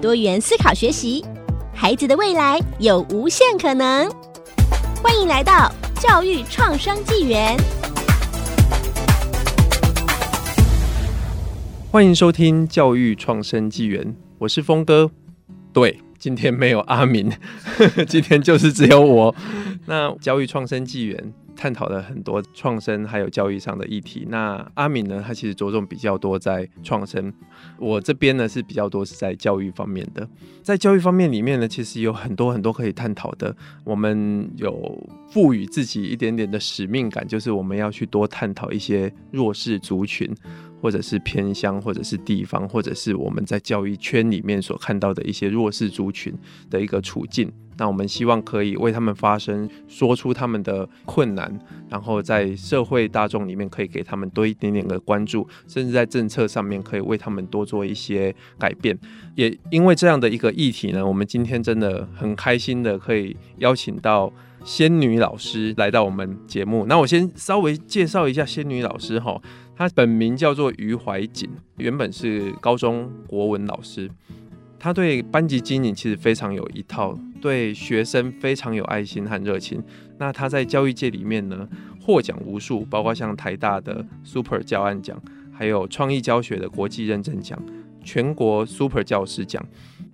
多元思考学习，孩子的未来有无限可能。欢迎来到教育创生纪元。欢迎收听教育创生纪元，我是峰哥。对，今天没有阿明，今天就是只有我。那教育创生纪元。探讨了很多创生还有教育上的议题。那阿敏呢，他其实着重比较多在创生，我这边呢是比较多是在教育方面的。在教育方面里面呢，其实有很多很多可以探讨的。我们有赋予自己一点点的使命感，就是我们要去多探讨一些弱势族群，或者是偏乡，或者是地方，或者是我们在教育圈里面所看到的一些弱势族群的一个处境。那我们希望可以为他们发声，说出他们的困难，然后在社会大众里面可以给他们多一点点的关注，甚至在政策上面可以为他们多做一些改变。也因为这样的一个议题呢，我们今天真的很开心的可以邀请到仙女老师来到我们节目。那我先稍微介绍一下仙女老师哈，他本名叫做余怀瑾，原本是高中国文老师。他对班级经营其实非常有一套，对学生非常有爱心和热情。那他在教育界里面呢，获奖无数，包括像台大的 Super 教案奖，还有创意教学的国际认证奖，全国 Super 教师奖，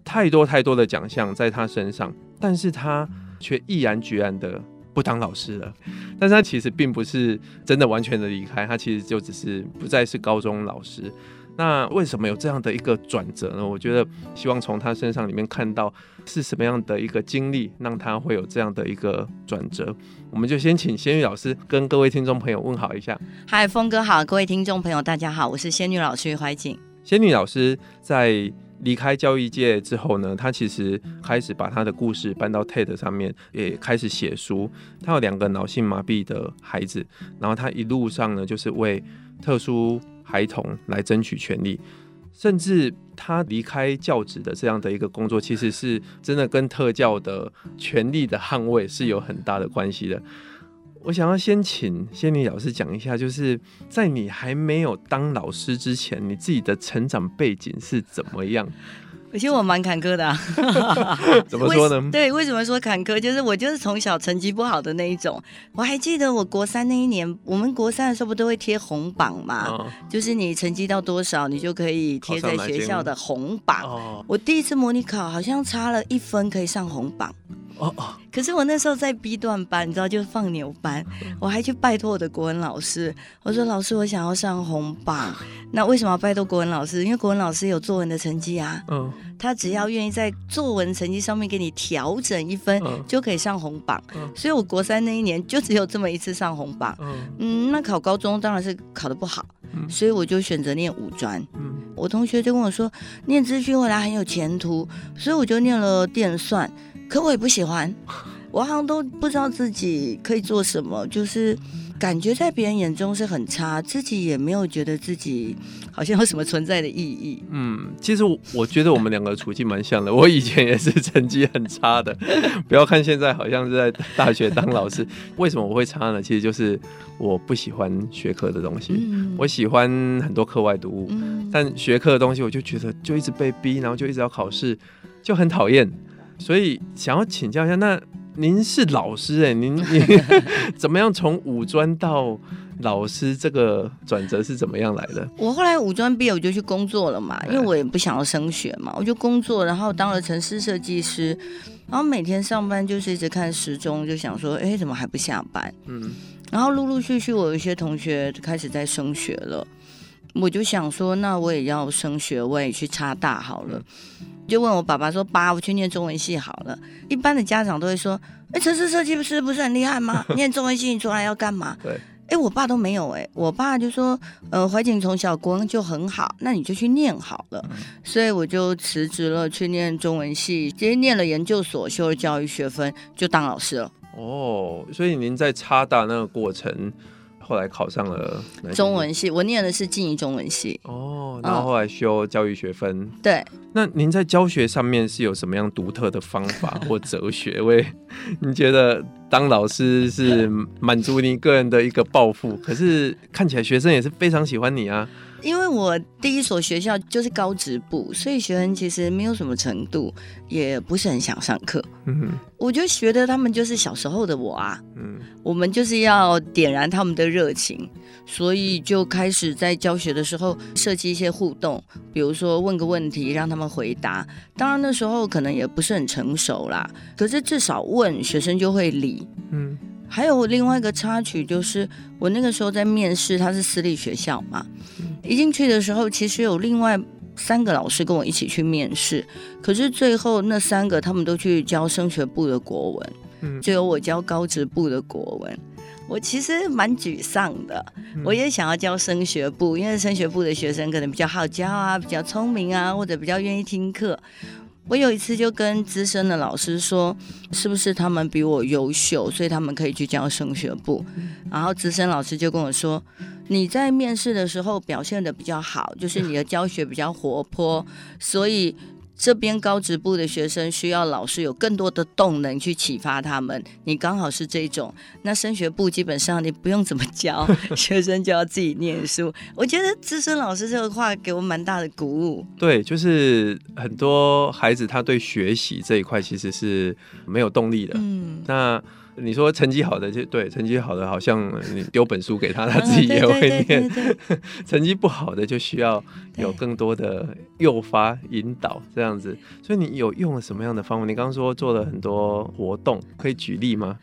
太多太多的奖项在他身上。但是他却毅然决然的不当老师了。但是他其实并不是真的完全的离开，他其实就只是不再是高中老师。那为什么有这样的一个转折呢？我觉得希望从他身上里面看到是什么样的一个经历，让他会有这样的一个转折。我们就先请仙女老师跟各位听众朋友问好一下。嗨，峰哥好，各位听众朋友大家好，我是仙女老师余怀瑾。仙女老师在离开教育界之后呢，他其实开始把他的故事搬到 TED 上面，也开始写书。他有两个脑性麻痹的孩子，然后他一路上呢，就是为特殊孩童来争取权利，甚至他离开教职的这样的一个工作，其实是真的跟特教的权利的捍卫是有很大的关系的。我想要先请仙女老师讲一下，就是在你还没有当老师之前，你自己的成长背景是怎么样？其实我蛮坎坷的、啊，怎么说呢？对，为什么说坎坷？就是我就是从小成绩不好的那一种。我还记得我国三那一年，我们国三的时候不都会贴红榜嘛？哦、就是你成绩到多少，你就可以贴在学校的红榜。哦、我第一次模拟考好像差了一分可以上红榜。哦哦，可是我那时候在 B 段班，你知道，就是放牛班，我还去拜托我的国文老师，我说老师，我想要上红榜。那为什么要拜托国文老师？因为国文老师有作文的成绩啊，嗯，他只要愿意在作文成绩上面给你调整一分，就可以上红榜。所以我国三那一年就只有这么一次上红榜。嗯，那考高中当然是考的不好，所以我就选择念五专。我同学就跟我说，念资讯未来很有前途，所以我就念了电算。可我也不喜欢，我好像都不知道自己可以做什么，就是感觉在别人眼中是很差，自己也没有觉得自己好像有什么存在的意义。嗯，其实我觉得我们两个处境蛮像的，我以前也是成绩很差的，不要看现在好像是在大学当老师，为什么我会差呢？其实就是我不喜欢学科的东西，嗯、我喜欢很多课外读物，嗯、但学科的东西我就觉得就一直被逼，然后就一直要考试，就很讨厌。所以想要请教一下，那您是老师哎、欸，您 您怎么样从五专到老师这个转折是怎么样来的？我后来五专毕业我就去工作了嘛，因为我也不想要升学嘛，我就工作，然后当了城市设计师，然后每天上班就是一直看时钟，就想说，哎、欸，怎么还不下班？嗯，然后陆陆续续我有一些同学开始在升学了，我就想说，那我也要升学，我也去插大好了。嗯就问我爸爸说：“爸，我去念中文系好了。”一般的家长都会说：“哎，城市设计师不是很厉害吗？念中文系你出来要干嘛？”对。哎，我爸都没有哎，我爸就说，呃，怀瑾从小国文就很好，那你就去念好了。嗯、所以我就辞职了，去念中文系，直接念了研究所，修了教育学分，就当老师了。哦，所以您在插大那个过程。后来考上了中文系，我念的是静宜中文系。哦，然后后来修教育学分。哦、对，那您在教学上面是有什么样独特的方法 或哲学？为 你觉得当老师是满足你个人的一个抱负，可是看起来学生也是非常喜欢你啊。因为我第一所学校就是高职部，所以学生其实没有什么程度，也不是很想上课。嗯，我就觉得他们就是小时候的我啊。嗯，我们就是要点燃他们的热情，所以就开始在教学的时候设计一些互动，比如说问个问题让他们回答。当然那时候可能也不是很成熟啦，可是至少问学生就会理。嗯。还有另外一个插曲，就是我那个时候在面试，他是私立学校嘛，一进去的时候，其实有另外三个老师跟我一起去面试，可是最后那三个他们都去教升学部的国文，只有我教高职部的国文，我其实蛮沮丧的，我也想要教升学部，因为升学部的学生可能比较好教啊，比较聪明啊，或者比较愿意听课。我有一次就跟资深的老师说，是不是他们比我优秀，所以他们可以去教升学部？然后资深老师就跟我说，你在面试的时候表现的比较好，就是你的教学比较活泼，所以。这边高职部的学生需要老师有更多的动能去启发他们，你刚好是这种。那升学部基本上你不用怎么教，学生就要自己念书。我觉得资深老师这个话给我蛮大的鼓舞。对，就是很多孩子他对学习这一块其实是没有动力的。嗯，那。你说成绩好的就对，成绩好的好像你丢本书给他，他自己也会念。成绩不好的就需要有更多的诱发引导这样子。所以你有用了什么样的方法？你刚刚说做了很多活动，可以举例吗？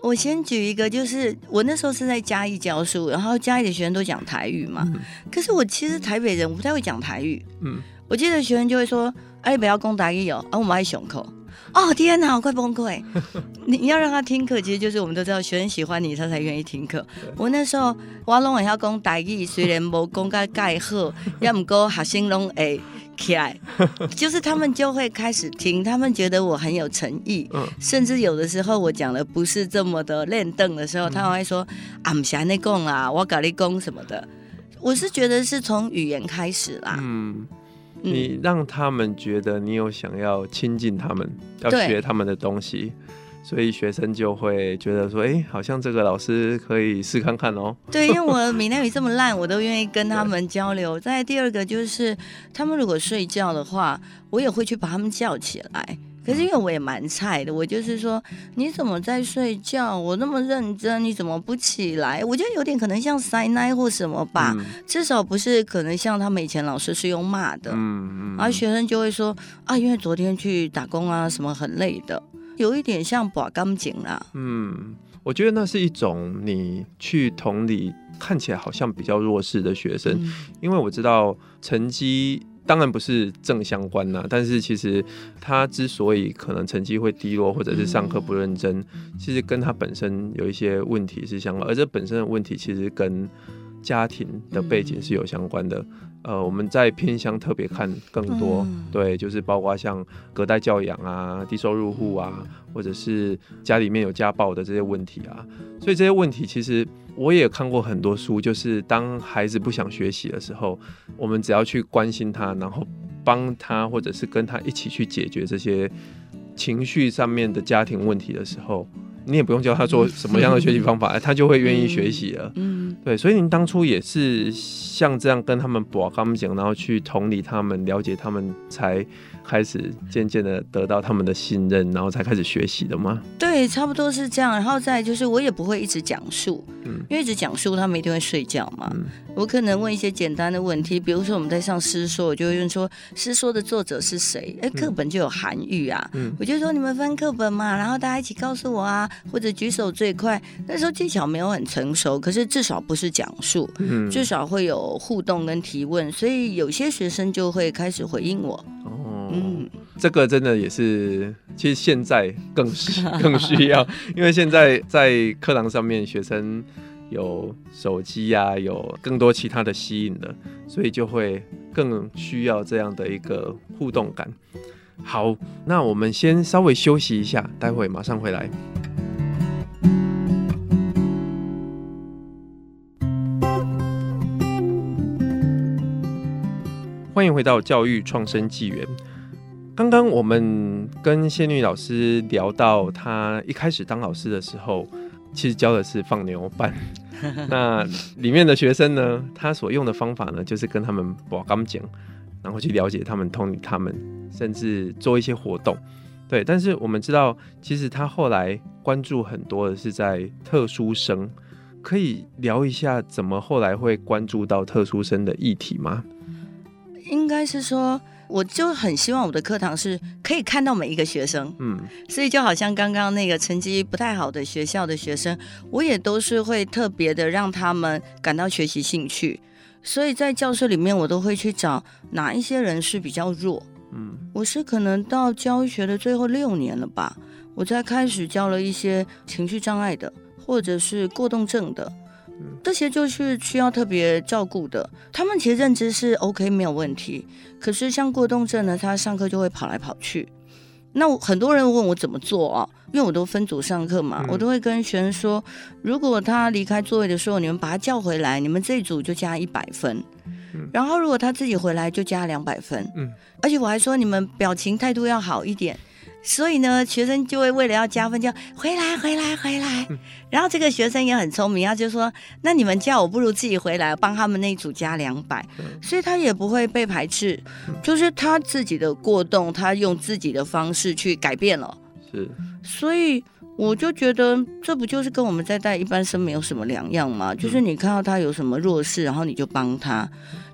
我先举一个，就是我那时候是在嘉义教书，然后嘉义的学生都讲台语嘛。嗯、可是我其实台北人，我不太会讲台语。嗯，我记得学生就会说：“哎，不要讲台语哦，啊，我们爱上课。”哦天哪，我快崩溃！你要让他听课，其实就是我们都知道，学生喜欢你，他才愿意听课。我那时候我拢会晓讲台语，虽然无讲个盖好，也唔过学生拢会起来，就是他们就会开始听，他们觉得我很有诚意，嗯、甚至有的时候我讲的不是这么的练凳的时候，他们会说啊，唔是你讲啊，我搞你讲什么的。我是觉得是从语言开始啦。嗯。你让他们觉得你有想要亲近他们，要学他们的东西，所以学生就会觉得说：“哎、欸，好像这个老师可以试看看哦。”对，因为我 闽南语这么烂，我都愿意跟他们交流。再第二个就是，他们如果睡觉的话，我也会去把他们叫起来。可是因为我也蛮菜的，我就是说，你怎么在睡觉？我那么认真，你怎么不起来？我觉得有点可能像塞奶或什么吧，嗯、至少不是可能像他们以前老师是用骂的。嗯嗯。然后学生就会说啊，因为昨天去打工啊，什么很累的，有一点像把钢筋啦。嗯，我觉得那是一种你去同理看起来好像比较弱势的学生，嗯、因为我知道成绩。当然不是正相关呐，但是其实他之所以可能成绩会低落，或者是上课不认真，其实跟他本身有一些问题是相关，而这本身的问题其实跟家庭的背景是有相关的。呃，我们在偏乡特别看更多，对，就是包括像隔代教养啊、低收入户啊，或者是家里面有家暴的这些问题啊，所以这些问题其实。我也看过很多书，就是当孩子不想学习的时候，我们只要去关心他，然后帮他，或者是跟他一起去解决这些情绪上面的家庭问题的时候，你也不用教他做什么样的学习方法，他就会愿意学习了。嗯，对，所以您当初也是像这样跟他们把他们讲，然后去同理他们，了解他们才。开始渐渐的得到他们的信任，然后才开始学习的吗？对，差不多是这样。然后再就是，我也不会一直讲述，嗯，因为一直讲述，他们一定会睡觉嘛。嗯，我可能问一些简单的问题，比如说我们在上诗说，我就会问说，诗说的作者是谁？哎，课本就有韩愈啊，嗯，我就说你们翻课本嘛，然后大家一起告诉我啊，或者举手最快。那时候技巧没有很成熟，可是至少不是讲述，嗯，至少会有互动跟提问，所以有些学生就会开始回应我。嗯，这个真的也是，其实现在更是 更需要，因为现在在课堂上面，学生有手机呀，有更多其他的吸引的，所以就会更需要这样的一个互动感。好，那我们先稍微休息一下，待会马上回来。欢迎回到教育创生纪元。刚刚我们跟仙女老师聊到，她一开始当老师的时候，其实教的是放牛班。那里面的学生呢，他所用的方法呢，就是跟他们把钢讲，然后去了解他们、通理他们，甚至做一些活动。对，但是我们知道，其实他后来关注很多的是在特殊生，可以聊一下怎么后来会关注到特殊生的议题吗？应该是说。我就很希望我的课堂是可以看到每一个学生，嗯，所以就好像刚刚那个成绩不太好的学校的学生，我也都是会特别的让他们感到学习兴趣，所以在教室里面我都会去找哪一些人是比较弱，嗯，我是可能到教学的最后六年了吧，我才开始教了一些情绪障碍的或者是过动症的。这些就是需要特别照顾的，他们其实认知是 OK 没有问题，可是像过动症呢，他上课就会跑来跑去。那很多人问我怎么做啊？因为我都分组上课嘛，我都会跟学生说，如果他离开座位的时候，你们把他叫回来，你们这一组就加一百分。然后如果他自己回来，就加两百分。嗯，而且我还说，你们表情态度要好一点。所以呢，学生就会为了要加分，就回来回来回来。然后这个学生也很聪明，他就说：“那你们叫我不如自己回来，帮他们那一组加两百。”所以他也不会被排斥，就是他自己的过动，他用自己的方式去改变了。是，所以我就觉得这不就是跟我们在带一般生没有什么两样吗？就是你看到他有什么弱势，然后你就帮他。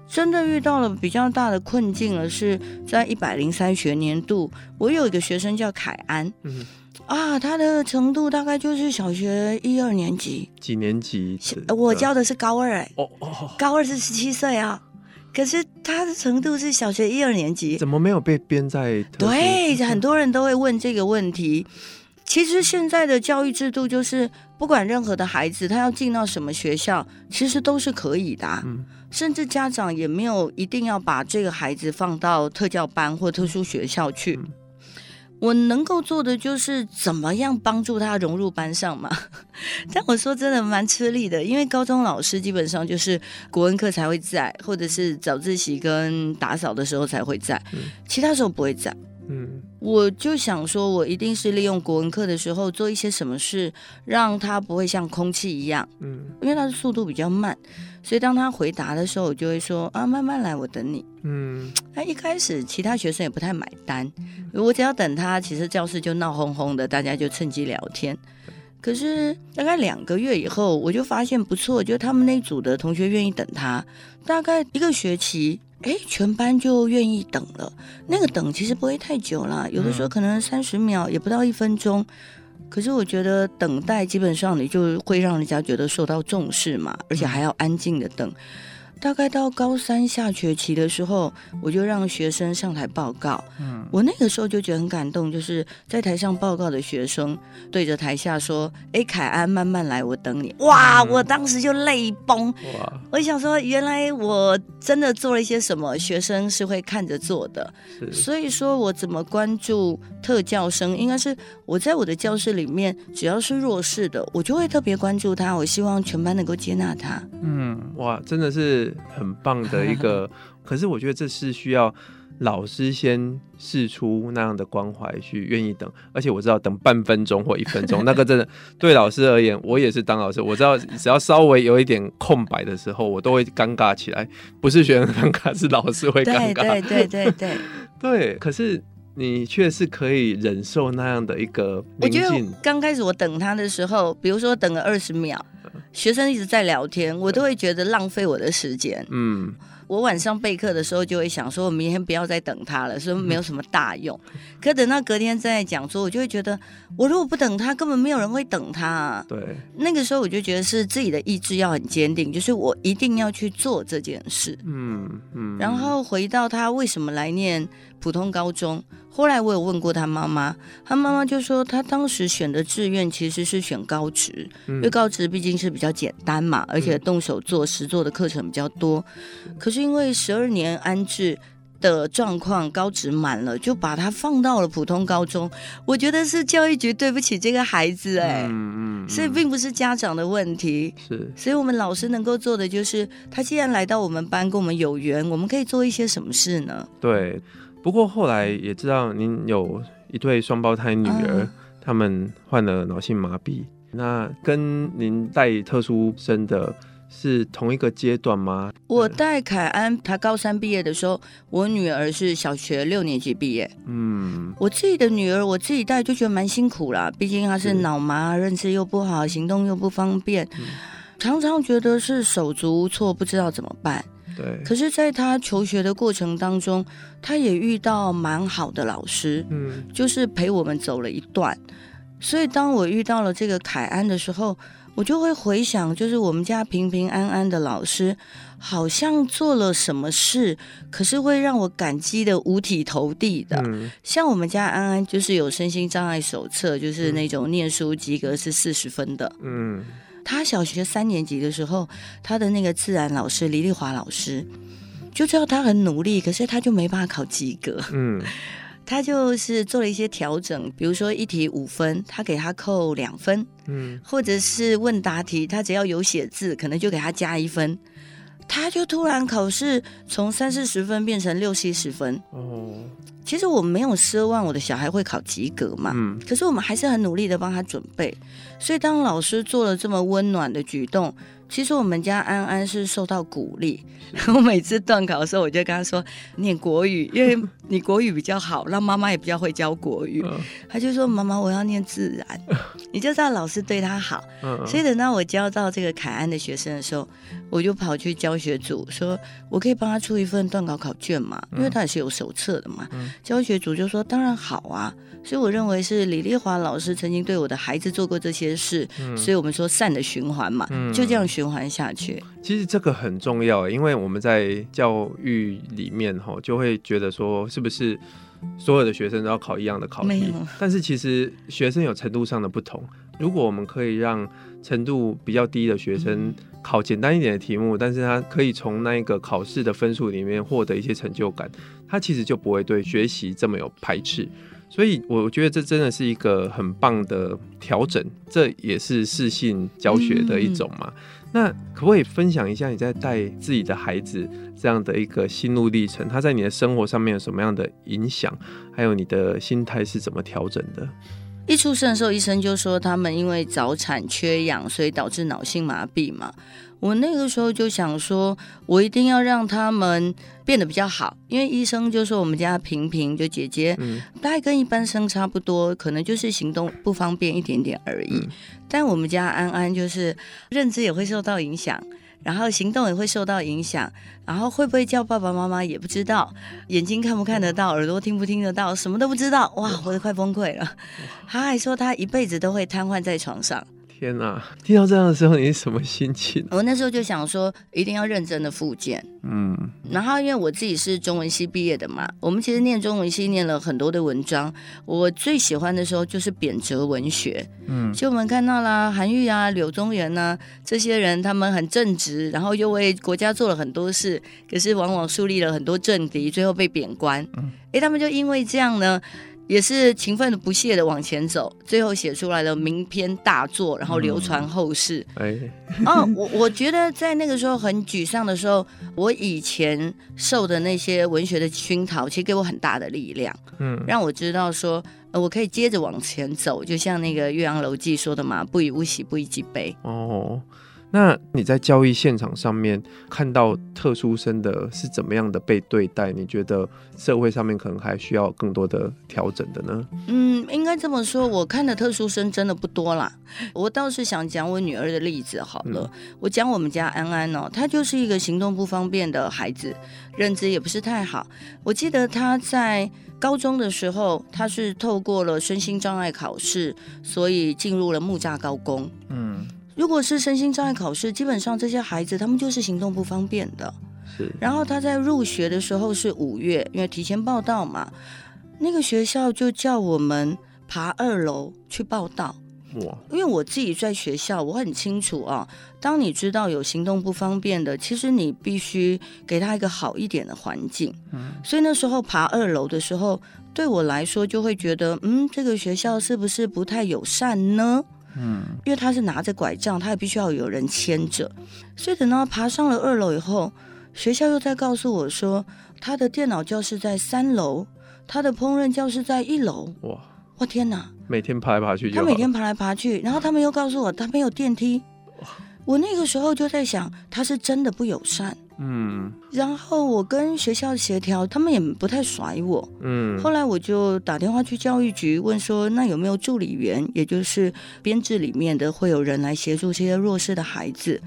真的遇到了比较大的困境了，是在一百零三学年度，我有一个学生叫凯安，嗯，啊，他的程度大概就是小学一二年级，几年级？我教的是高二，哎，哦哦，高二是十七岁啊，可是他的程度是小学一二年级，怎么没有被编在？对，很多人都会问这个问题。其实现在的教育制度就是，不管任何的孩子，他要进到什么学校，其实都是可以的，嗯。甚至家长也没有一定要把这个孩子放到特教班或特殊学校去。我能够做的就是怎么样帮助他融入班上嘛。但我说真的蛮吃力的，因为高中老师基本上就是国文课才会在，或者是早自习跟打扫的时候才会在，其他时候不会在。嗯，我就想说，我一定是利用国文课的时候做一些什么事，让他不会像空气一样。嗯，因为他的速度比较慢。所以当他回答的时候，我就会说啊，慢慢来，我等你。嗯，那一开始其他学生也不太买单，我只要等他，其实教室就闹哄哄的，大家就趁机聊天。可是大概两个月以后，我就发现不错，就他们那组的同学愿意等他，大概一个学期，哎，全班就愿意等了。那个等其实不会太久啦，有的时候可能三十秒，也不到一分钟。可是我觉得等待基本上你就会让人家觉得受到重视嘛，而且还要安静的等。大概到高三下学期的时候，我就让学生上台报告。嗯，我那个时候就觉得很感动，就是在台上报告的学生对着台下说：“哎，凯安，慢慢来，我等你。”哇，我当时就泪崩。哇，我想说，原来我真的做了一些什么，学生是会看着做的。是，所以说我怎么关注特教生，应该是我在我的教室里面，只要是弱势的，我就会特别关注他。我希望全班能够接纳他。嗯，哇，真的是。很棒的一个，可是我觉得这是需要老师先试出那样的关怀，去愿意等。而且我知道等半分钟或一分钟，那个真的对老师而言，我也是当老师，我知道只要稍微有一点空白的时候，我都会尴尬起来。不是学生尴尬，是老师会尴尬。对对对对对 对。可是你却是可以忍受那样的一个宁静。我觉得刚开始我等他的时候，比如说等了二十秒。学生一直在聊天，我都会觉得浪费我的时间。嗯，我晚上备课的时候就会想说，我明天不要再等他了，说没有什么大用。嗯、可等到隔天再讲说，我就会觉得，我如果不等他，根本没有人会等他啊。对，那个时候我就觉得是自己的意志要很坚定，就是我一定要去做这件事。嗯嗯。然后回到他为什么来念普通高中，后来我有问过他妈妈，他妈妈就说他当时选的志愿其实是选高职，嗯、因为高职毕竟是比较简单嘛，而且动手做实做的课程比较多。嗯、可是因为十二年安置的状况，高职满了，就把他放到了普通高中。我觉得是教育局对不起这个孩子、欸，哎、嗯，嗯嗯，所以并不是家长的问题，是，所以我们老师能够做的就是，他既然来到我们班跟我们有缘，我们可以做一些什么事呢？对。不过后来也知道您有一对双胞胎女儿，嗯、他们患了脑性麻痹。那跟您带特殊生的是同一个阶段吗？我带凯安，他高三毕业的时候，我女儿是小学六年级毕业。嗯，我自己的女儿我自己带就觉得蛮辛苦啦，毕竟她是脑麻，认知又不好，行动又不方便，嗯、常常觉得是手足无措，不知道怎么办。对，可是，在他求学的过程当中，他也遇到蛮好的老师，嗯，就是陪我们走了一段。所以，当我遇到了这个凯安的时候，我就会回想，就是我们家平平安安的老师，好像做了什么事，可是会让我感激的五体投地的。嗯，像我们家安安，就是有身心障碍手册，就是那种念书及格是四十分的，嗯。他小学三年级的时候，他的那个自然老师李丽华老师就知道他很努力，可是他就没办法考及格。嗯，他就是做了一些调整，比如说一题五分，他给他扣两分。嗯，或者是问答题，他只要有写字，可能就给他加一分。他就突然考试从三四十分变成六七十分。哦。其实我没有奢望我的小孩会考及格嘛，嗯，可是我们还是很努力的帮他准备，所以当老师做了这么温暖的举动。其实我们家安安是受到鼓励，我每次段考的时候，我就跟他说念国语，因为你国语比较好，让妈妈也比较会教国语。他就说妈妈我要念自然，你就知道老师对他好。所以等到我教到这个凯安的学生的时候，我就跑去教学组说，我可以帮他出一份段考考卷嘛，因为他也是有手册的嘛。教学组就说当然好啊。所以我认为是李丽华老师曾经对我的孩子做过这些事，嗯、所以我们说善的循环嘛，嗯、就这样循环下去。其实这个很重要，因为我们在教育里面哈，就会觉得说是不是所有的学生都要考一样的考题？但是其实学生有程度上的不同。如果我们可以让程度比较低的学生考简单一点的题目，嗯、但是他可以从那一个考试的分数里面获得一些成就感，他其实就不会对学习这么有排斥。所以我觉得这真的是一个很棒的调整，这也是适性教学的一种嘛。嗯、那可不可以分享一下你在带自己的孩子这样的一个心路历程？他在你的生活上面有什么样的影响？还有你的心态是怎么调整的？一出生的时候，医生就说他们因为早产缺氧，所以导致脑性麻痹嘛。我那个时候就想说，我一定要让他们变得比较好，因为医生就说我们家平平就姐姐，嗯，大概跟一般生差不多，可能就是行动不方便一点点而已。嗯，但我们家安安就是认知也会受到影响，然后行动也会受到影响，然后会不会叫爸爸妈妈也不知道，眼睛看不看得到，耳朵听不听得到，什么都不知道，哇，我都快崩溃了。他还说他一辈子都会瘫痪在床上。天哪！听到这样的时候，你是什么心情？我那时候就想说，一定要认真的复健。嗯，然后因为我自己是中文系毕业的嘛，我们其实念中文系念了很多的文章。我最喜欢的时候就是贬谪文学。嗯，就我们看到啦韩愈啊、柳宗元啊这些人，他们很正直，然后又为国家做了很多事，可是往往树立了很多政敌，最后被贬官。嗯，哎，他们就因为这样呢。也是勤奋的不懈的往前走，最后写出来了名篇大作，然后流传后世。哎、嗯，哦，我我觉得在那个时候很沮丧的时候，我以前受的那些文学的熏陶，其实给我很大的力量，嗯，让我知道说，呃，我可以接着往前走，就像那个《岳阳楼记》说的嘛，“不以物喜，不以己悲”。哦。那你在教育现场上面看到特殊生的是怎么样的被对待？你觉得社会上面可能还需要更多的调整的呢？嗯，应该这么说，我看的特殊生真的不多啦。我倒是想讲我女儿的例子好了。嗯、我讲我们家安安哦，她就是一个行动不方便的孩子，认知也不是太好。我记得她在高中的时候，她是透过了身心障碍考试，所以进入了木栅高工。嗯。如果是身心障碍考试，基本上这些孩子他们就是行动不方便的。是。然后他在入学的时候是五月，因为提前报到嘛。那个学校就叫我们爬二楼去报到。哇！因为我自己在学校，我很清楚啊。当你知道有行动不方便的，其实你必须给他一个好一点的环境。嗯，所以那时候爬二楼的时候，对我来说就会觉得，嗯，这个学校是不是不太友善呢？嗯，因为他是拿着拐杖，他也必须要有人牵着。所以等到爬上了二楼以后，学校又在告诉我说，他的电脑教室在三楼，他的烹饪教室在一楼。哇！我天哪！每天爬来爬去，他每天爬来爬去，然后他们又告诉我他没有电梯。我那个时候就在想，他是真的不友善。嗯。然后我跟学校协调，他们也不太甩我。嗯。后来我就打电话去教育局问说，那有没有助理员，也就是编制里面的，会有人来协助这些弱势的孩子？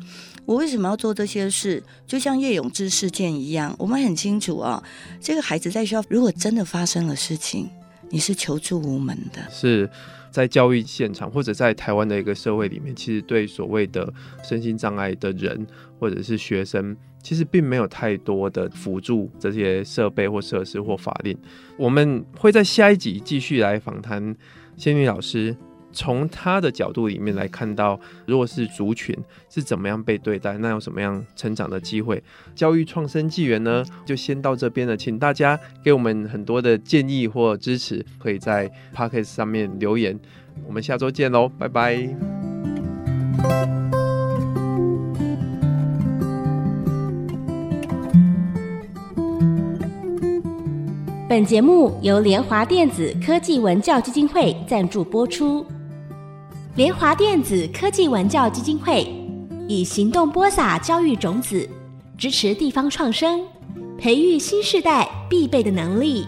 我为什么要做这些事？就像叶永志事件一样，我们很清楚啊，这个孩子在学校如果真的发生了事情。你是求助无门的，是在教育现场或者在台湾的一个社会里面，其实对所谓的身心障碍的人或者是学生，其实并没有太多的辅助这些设备或设施或法令。我们会在下一集继续来访谈仙女老师。从他的角度里面来看到弱势族群是怎么样被对待，那有什么样成长的机会？教育创生纪元呢，就先到这边了，请大家给我们很多的建议或支持，可以在 Podcast 上面留言。我们下周见喽，拜拜。本节目由联华电子科技文教基金会赞助播出。联华电子科技文教基金会以行动播撒教育种子，支持地方创生，培育新时代必备的能力。